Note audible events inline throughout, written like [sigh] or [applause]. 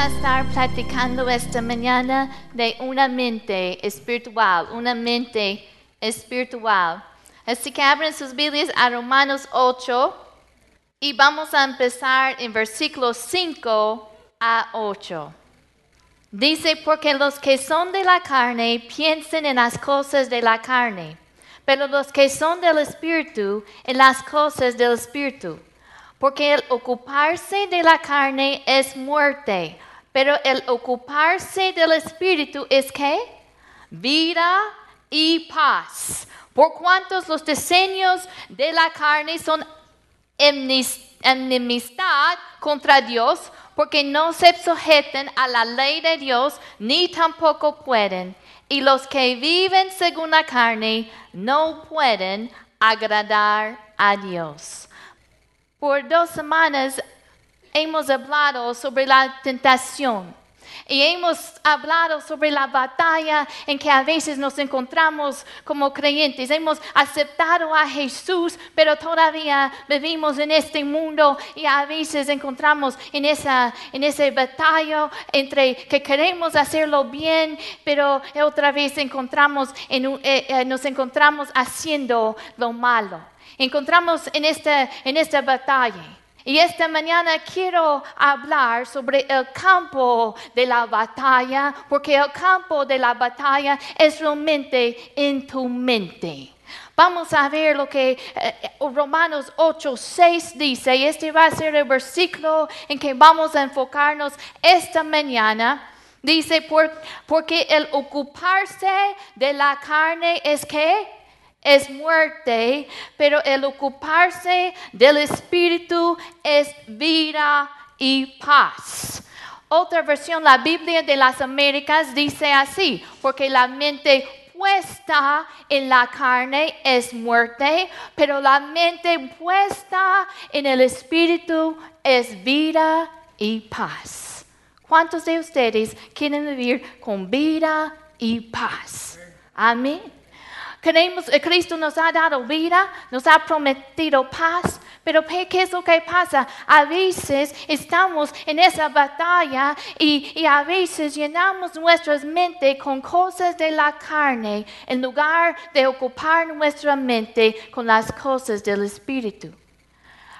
a estar platicando esta mañana de una mente espiritual, una mente espiritual. Así que abren sus Biblias a Romanos 8 y vamos a empezar en versículos 5 a 8. Dice, porque los que son de la carne piensen en las cosas de la carne, pero los que son del espíritu en las cosas del espíritu. Porque el ocuparse de la carne es muerte, pero el ocuparse del espíritu es qué? Vida y paz. Por cuantos los diseños de la carne son enemistad contra Dios, porque no se sujeten a la ley de Dios, ni tampoco pueden. Y los que viven según la carne no pueden agradar a Dios. Por dos semanas hemos hablado sobre la tentación. Y hemos hablado sobre la batalla en que a veces nos encontramos como creyentes. Hemos aceptado a Jesús, pero todavía vivimos en este mundo y a veces encontramos en esa, en batalla entre que queremos hacerlo bien, pero otra vez eh, eh, nos encontramos haciendo lo malo. Encontramos en en esta batalla. Y esta mañana quiero hablar sobre el campo de la batalla, porque el campo de la batalla es realmente en tu mente. Vamos a ver lo que eh, Romanos 8, 6 dice, y este va a ser el versículo en que vamos a enfocarnos esta mañana. Dice, porque el ocuparse de la carne es que es muerte, pero el ocuparse del Espíritu es vida y paz. Otra versión, la Biblia de las Américas, dice así, porque la mente puesta en la carne es muerte, pero la mente puesta en el Espíritu es vida y paz. ¿Cuántos de ustedes quieren vivir con vida y paz? Amén. Eh, Cristo nos ha dado vida, nos ha prometido paz, pero ¿qué es lo que pasa? A veces estamos en esa batalla y, y, a veces llenamos nuestras mentes con cosas de la carne en lugar de ocupar nuestra mente con las cosas del Espíritu.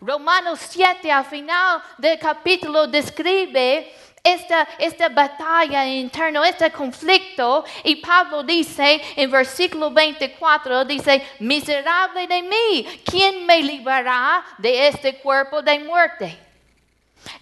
Romanos 7 al final del capítulo describe esta, esta batalla interna, este conflicto. Y Pablo dice en versículo 24, dice, miserable de mí, ¿quién me librará de este cuerpo de muerte?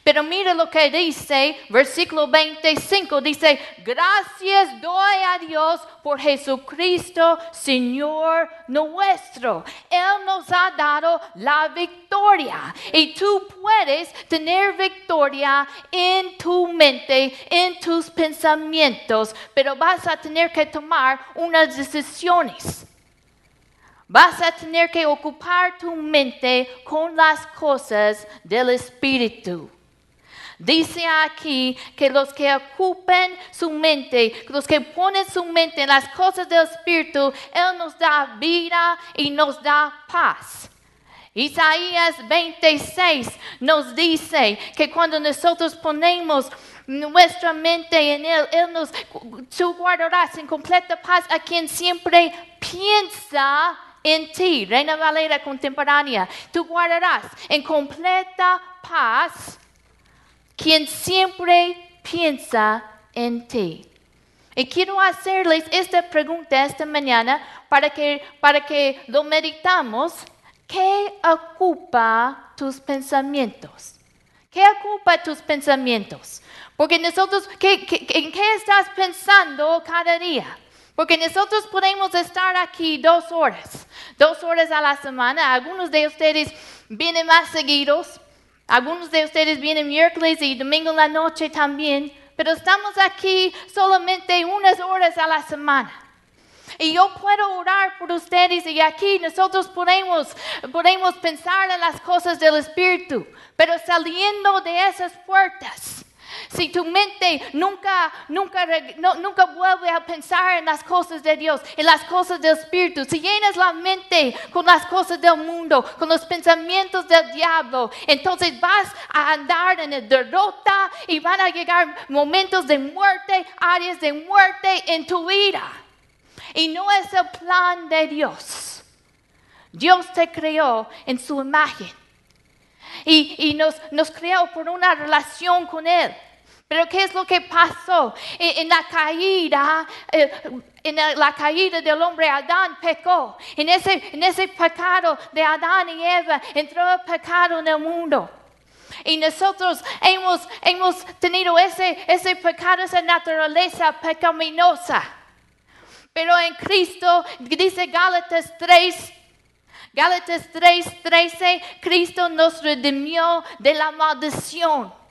Pero mire lo que dice, versículo 25, dice, gracias doy a Dios por Jesucristo, Señor nuestro. Él nos ha dado la victoria y tú puedes tener victoria en tu mente, en tus pensamientos, pero vas a tener que tomar unas decisiones. Vas a tener que ocupar tu mente con las cosas del Espíritu. Dice aquí que los que ocupen su mente, los que ponen su mente en las cosas del Espíritu, Él nos da vida y nos da paz. Isaías 26 nos dice que cuando nosotros ponemos nuestra mente en Él, Él nos, tú guardarás en completa paz a quien siempre piensa en ti, Reina Valera contemporánea. Tú guardarás en completa paz quien siempre piensa en ti. Y quiero hacerles esta pregunta esta mañana para que, para que lo meditamos. ¿Qué ocupa tus pensamientos? ¿Qué ocupa tus pensamientos? Porque nosotros, ¿en qué estás pensando cada día? Porque nosotros podemos estar aquí dos horas, dos horas a la semana. Algunos de ustedes vienen más seguidos, algunos de ustedes vienen miércoles y domingo en la noche también, pero estamos aquí solamente unas horas a la semana. Y yo puedo orar por ustedes y aquí nosotros podemos, podemos pensar en las cosas del Espíritu, pero saliendo de esas puertas, si tu mente nunca, nunca, nunca vuelve a pensar en las cosas de Dios, en las cosas del Espíritu, si llenas la mente con las cosas del mundo, con los pensamientos del diablo, entonces vas a andar en derrota y van a llegar momentos de muerte, áreas de muerte en tu vida. Y no es el plan de Dios. Dios te creó en su imagen y, y nos, nos creó por una relación con Él. Pero ¿qué es lo que pasó? En, la caída, eh, en la caída del hombre Adán pecó. En ese, en ese pecado de Adán y Eva entró el pecado en el mundo. Y nosotros hemos, hemos tenido ese, ese pecado, esa naturaleza pecaminosa. Pero en Cristo, dice Gálatas 3, Gálatas 3, 13, Cristo nos redimió de la maldición.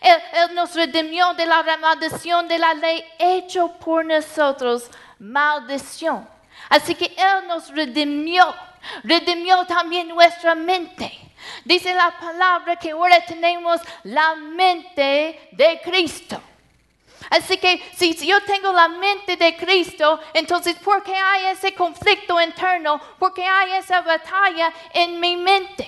Él, Él nos redimió de la maldición de la ley hecho por nosotros maldición. Así que Él nos redimió, redimió también nuestra mente. Dice la palabra que ahora tenemos la mente de Cristo. Así que si, yo tengo la mente de Cristo, entonces ¿por qué hay ese conflicto interno? ¿Por qué hay esa batalla en mi mente?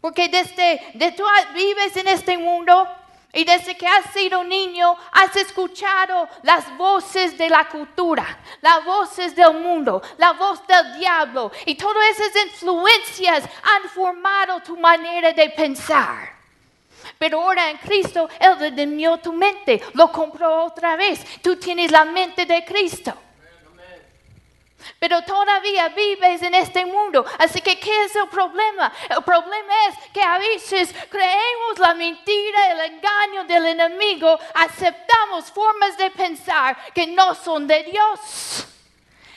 Porque desde de tú vives en este mundo y desde que has sido niño has escuchado las voces de la cultura, las voces del mundo, la voz del diablo y todas esas influencias han formado tu manera de pensar. Pero ahora en Cristo, Él redimió tu mente, lo compró otra vez. Tú tienes la mente de Cristo. Pero todavía vives en este mundo. Así que, ¿qué es el problema? El problema es que a veces creemos la mentira, el engaño del enemigo, aceptamos formas de pensar que no son de Dios.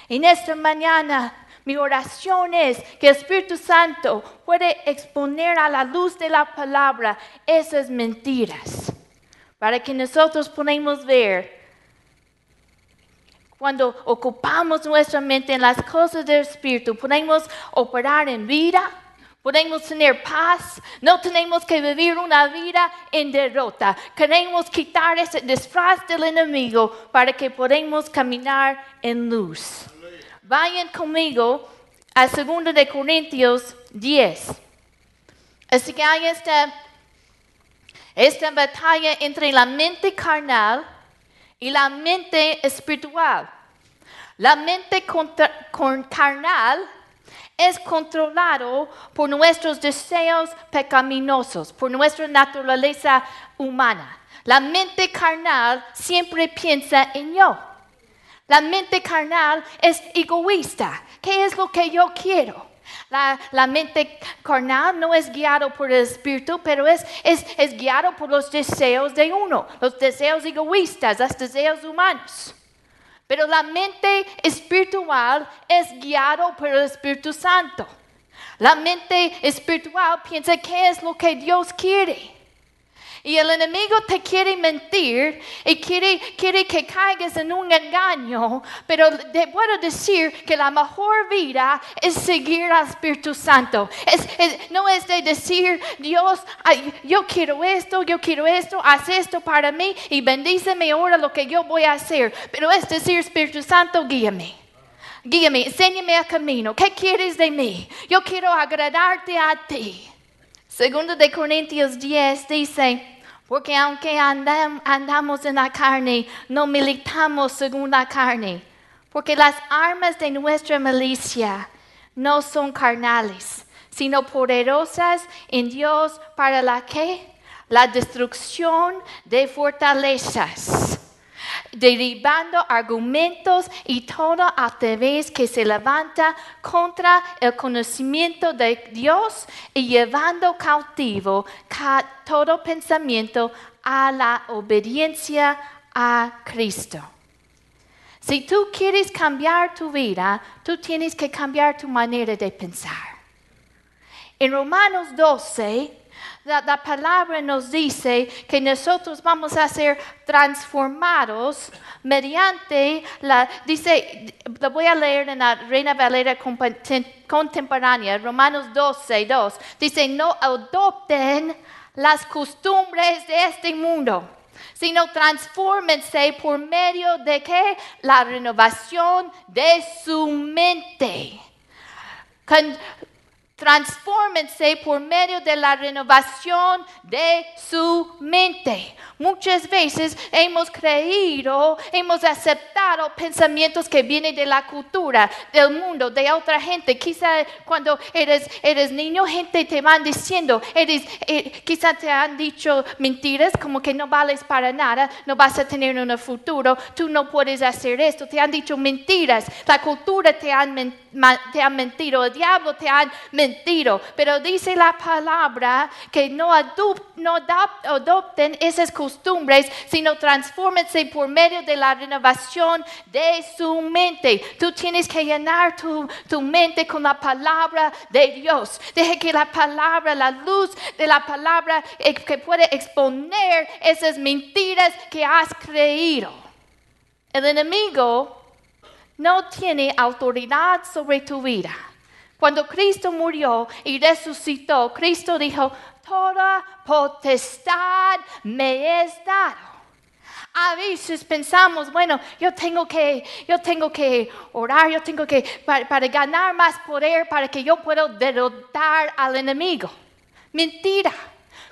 En esta mañana, mi oración es que el Espíritu Santo puede exponer a la luz de la palabra esas mentiras, para que nosotros podamos ver cuando ocupamos nuestra mente en las cosas del Espíritu, podemos operar en vida, podemos tener paz, no tenemos que vivir una vida en derrota. Queremos quitar ese disfraz del enemigo para que podamos caminar en luz. Vayan conmigo a 2 de Corintios 10. Así que hay esta, esta batalla entre la mente carnal y la mente espiritual. La mente carnal es controlado por nuestros deseos pecaminosos, por nuestra naturaleza humana. La mente carnal siempre piensa en yo. La mente carnal es egoísta. ¿Qué es lo que yo quiero? La, la mente carnal no es guiado por el espíritu, pero es, es, es guiado por los deseos de uno, los deseos egoístas, los deseos humanos. Pero la mente espiritual es guiado por el Espíritu Santo. La mente espiritual piensa qué es lo que Dios quiere. Y el enemigo te quiere mentir y quiere, que caigas en un engaño, pero te puedo decir que la mejor vida es seguir al Espíritu Santo. No es de decir, Dios, yo quiero esto, yo quiero esto, haz esto para mí y bendíceme ahora lo que yo voy a hacer. Pero es decir, Espíritu Santo, guíame. Guíame, enséñame el camino. ¿Qué quieres de mí? Yo quiero agradarte a ti. Segundo de Corintios 10 dice, porque aunque andam- andamos en la carne, no militamos según la carne, porque las armas de nuestra milicia no son carnales, sino poderosas en Dios para la que? La destrucción de fortalezas derribando argumentos y toda altivez que se levanta contra el conocimiento de Dios y llevando cautivo ca- todo pensamiento a la obediencia a Cristo. Si tú quieres cambiar tu vida, tú tienes que cambiar tu manera de pensar. En Romanos 12, la, la palabra nos dice que nosotros vamos a ser transformados mediante la, dice, lo voy a leer en la Reina Valera Contemporánea, Romanos 12, 2, dice, no adopten las costumbres de este mundo. sino transfórmense por medio de qué? La renovación de su mente. Con- Transfórmense por medio de la renovación de su mente. Muchas veces hemos creído, hemos aceptado pensamientos que vienen de la cultura, del mundo, de otra gente. Quizá cuando eres, eres niño, gente te van diciendo, eres, eh, quizá te han dicho mentiras como que no vales para nada, no vas a tener un futuro, tú no puedes hacer esto. Te han dicho mentiras, la cultura te han men- ma- te han mentido, el diablo te han mentido, pero dice la palabra que no, adopten esas costumbres, sino transfórmense por medio de la renovación de su mente. Tú tienes que llenar tu, tu mente con la palabra de Dios. Deje que la palabra, la luz de la palabra eh, que puede exponer esas mentiras que has creído. El enemigo no tiene autoridad sobre tu vida. Cuando Cristo murió y resucitó, Cristo dijo, toda potestad me es dado. A veces pensamos, bueno, yo tengo que, yo tengo que orar, yo tengo que, para, para ganar más poder, para que yo pueda derrotar al enemigo. Mentira.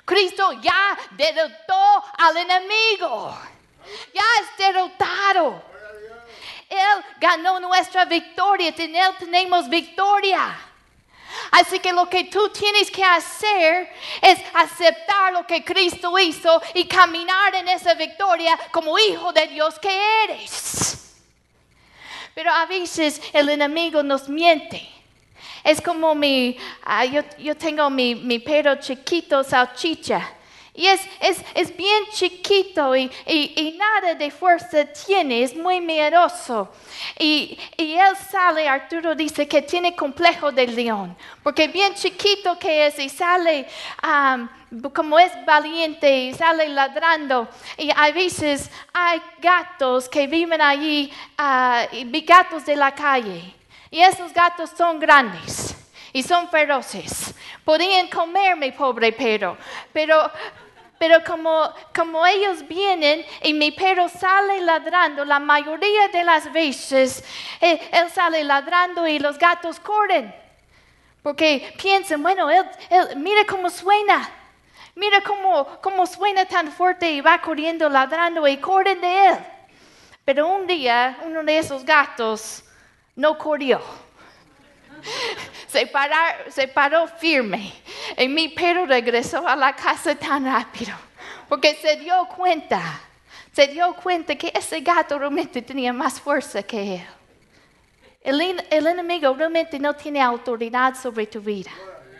Cristo ya derrotó al enemigo. Ya es derrotado. Ganó nuestra victoria, tenemos victoria. Así que lo que tú tienes que hacer es aceptar lo que Cristo hizo y caminar en esa victoria como hijo de Dios que eres. Pero a veces el enemigo nos miente. Es como mi, ah, yo, yo tengo mi, mi perro chiquito, salchicha. Y es, es, es bien chiquito y, y- y nada de fuerza tiene, es muy miedoso. Y, y él sale, Arturo dice que tiene complejo de león, porque bien chiquito que es y sale am, como es valiente y sale ladrando. Y a veces hay gatos que viven allí, ah, y vi gatos de la calle. Y esos gatos son grandes y son feroces. Podían comerme, pobre perro. Pero, pero como, como ellos vienen y mi perro sale ladrando, la mayoría de las veces eh, él sale ladrando y los gatos corren. Porque piensan, bueno, él, él- mira cómo suena. Mira cómo, cómo suena tan fuerte y va corriendo, ladrando y corren de él. Pero un día uno de esos gatos no corrió. [laughs] Se, parar- se paró firme. Y mi perro regresó a la casa tan rápido. Porque se dio cuenta, se dio cuenta que ese gato realmente tenía más fuerza que él. El, en- el enemigo realmente no tiene autoridad sobre tu vida.